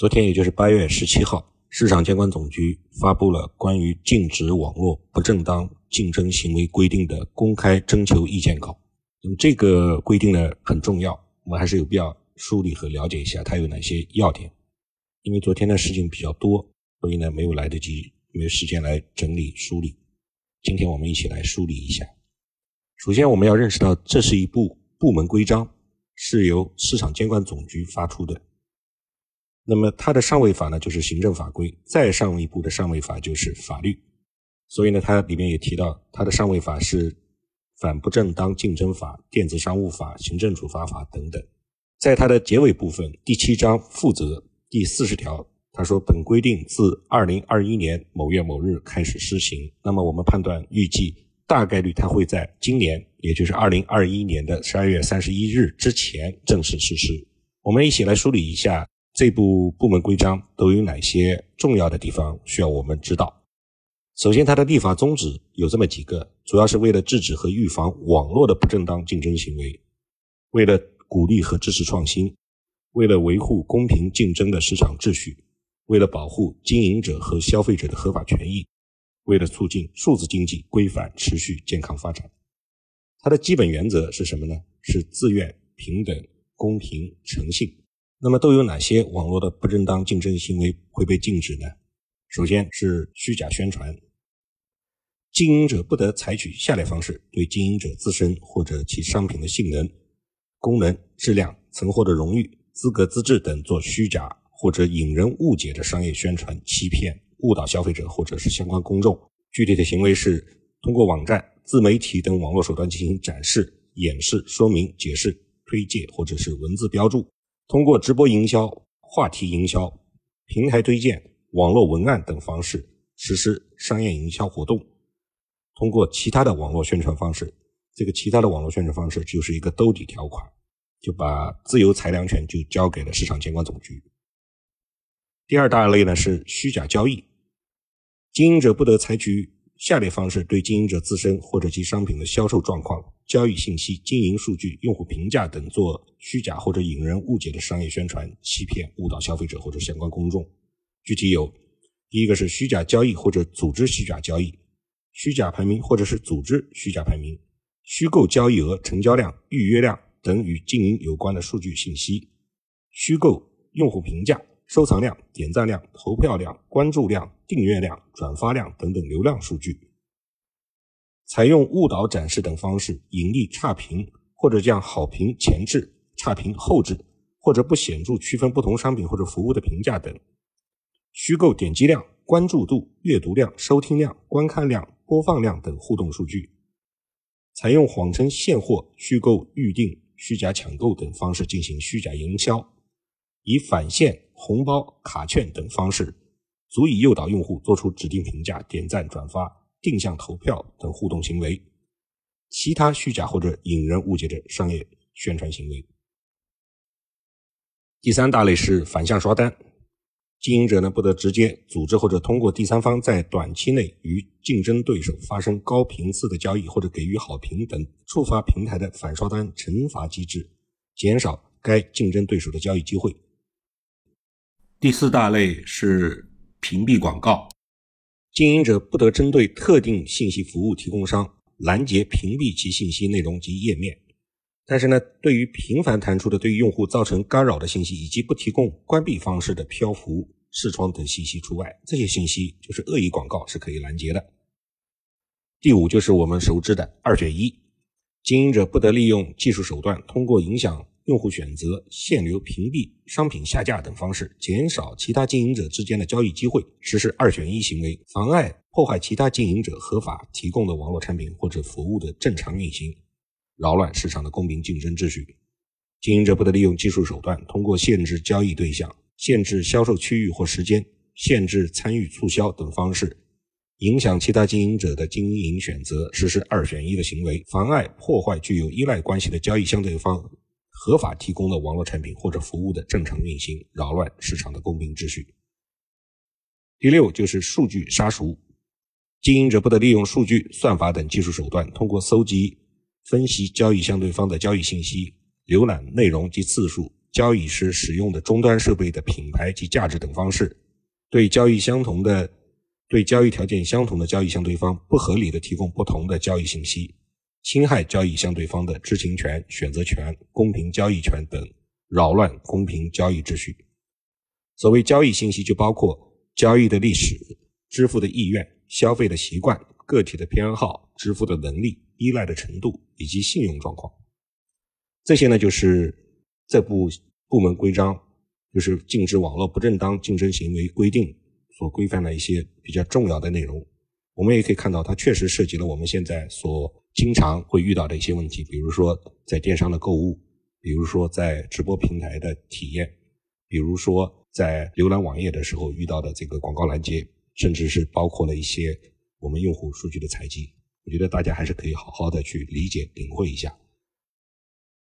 昨天，也就是八月十七号，市场监管总局发布了关于禁止网络不正当竞争行为规定的公开征求意见稿。那么这个规定呢很重要，我们还是有必要梳理和了解一下它有哪些要点。因为昨天的事情比较多，所以呢没有来得及，没有时间来整理梳理。今天我们一起来梳理一下。首先，我们要认识到，这是一部部门规章，是由市场监管总局发出的。那么它的上位法呢，就是行政法规，再上一步的上位法就是法律。所以呢，它里面也提到，它的上位法是《反不正当竞争法》《电子商务法》《行政处罚法》等等。在它的结尾部分，第七章负责第四十条，他说本规定自二零二一年某月某日开始施行。那么我们判断，预计大概率它会在今年，也就是二零二一年的十二月三十一日之前正式实施。我们一起来梳理一下。这部部门规章都有哪些重要的地方需要我们知道？首先，它的立法宗旨有这么几个，主要是为了制止和预防网络的不正当竞争行为，为了鼓励和支持创新，为了维护公平竞争的市场秩序，为了保护经营者和消费者的合法权益，为了促进数字经济规范持续健康发展。它的基本原则是什么呢？是自愿、平等、公平、诚信。那么都有哪些网络的不正当竞争行为会被禁止呢？首先是虚假宣传，经营者不得采取下列方式对经营者自身或者其商品的性能、功能、质量、曾获得荣誉、资格、资质等做虚假或者引人误解的商业宣传，欺骗、误导消费者或者是相关公众。具体的行为是通过网站、自媒体等网络手段进行展示、演示、说明、解释、推介或者是文字标注。通过直播营销、话题营销、平台推荐、网络文案等方式实施商业营销活动，通过其他的网络宣传方式，这个其他的网络宣传方式就是一个兜底条款，就把自由裁量权就交给了市场监管总局。第二大类呢是虚假交易，经营者不得采取。下列方式对经营者自身或者其商品的销售状况、交易信息、经营数据、用户评价等做虚假或者引人误解的商业宣传，欺骗、误导消费者或者相关公众。具体有：第一个是虚假交易或者组织虚假交易，虚假排名或者是组织虚假排名，虚构交易额、成交量、预约量等与经营有关的数据信息，虚构用户评价。收藏量、点赞量、投票量、关注量、订阅量、转发量等等流量数据，采用误导展示等方式盈利差评，或者将好评前置、差评后置，或者不显著区分不同商品或者服务的评价等，虚构点击量、关注度、阅读量、收听量、观看量、播放量等互动数据，采用谎称现货、虚构预定、虚假抢购等方式进行虚假营销，以返现。红包、卡券等方式，足以诱导用户做出指定评价、点赞、转发、定向投票等互动行为。其他虚假或者引人误解的商业宣传行为。第三大类是反向刷单，经营者呢不得直接组织或者通过第三方在短期内与竞争对手发生高频次的交易或者给予好评等触发平台的反刷单惩罚机制，减少该竞争对手的交易机会。第四大类是屏蔽广告，经营者不得针对特定信息服务提供商拦截、屏蔽其信息内容及页面。但是呢，对于频繁弹出的对用户造成干扰的信息，以及不提供关闭方式的漂浮、视窗等信息除外，这些信息就是恶意广告，是可以拦截的。第五就是我们熟知的二选一，经营者不得利用技术手段，通过影响。用户选择限流、屏蔽、商品下架等方式，减少其他经营者之间的交易机会，实施二选一行为，妨碍、破坏其他经营者合法提供的网络产品或者服务的正常运行，扰乱市场的公平竞争秩序。经营者不得利用技术手段，通过限制交易对象、限制销售区域或时间、限制参与促销等方式，影响其他经营者的经营选择，实施二选一的行为，妨碍、破坏具有依赖关系的交易相对方。合法提供的网络产品或者服务的正常运行，扰乱市场的公平秩序。第六就是数据杀熟，经营者不得利用数据、算法等技术手段，通过搜集、分析交易相对方的交易信息、浏览内容及次数、交易时使用的终端设备的品牌及价值等方式，对交易相同的、对交易条件相同的交易相对方不合理的提供不同的交易信息，侵害交易相对方的知情权、选择权、公平交易权等，扰乱公平交易秩序。所谓交易信息，就包括交易的历史、支付的意愿、消费的习惯、个体的偏好、支付的能力、依赖的程度以及信用状况。这些呢，就是这部部门规章，就是禁止网络不正当竞争行为规定所规范的一些比较重要的内容。我们也可以看到，它确实涉及了我们现在所经常会遇到的一些问题，比如说在电商的购物，比如说在直播平台的体验，比如说在浏览网页的时候遇到的这个广告拦截，甚至是包括了一些我们用户数据的采集。我觉得大家还是可以好好的去理解领会一下。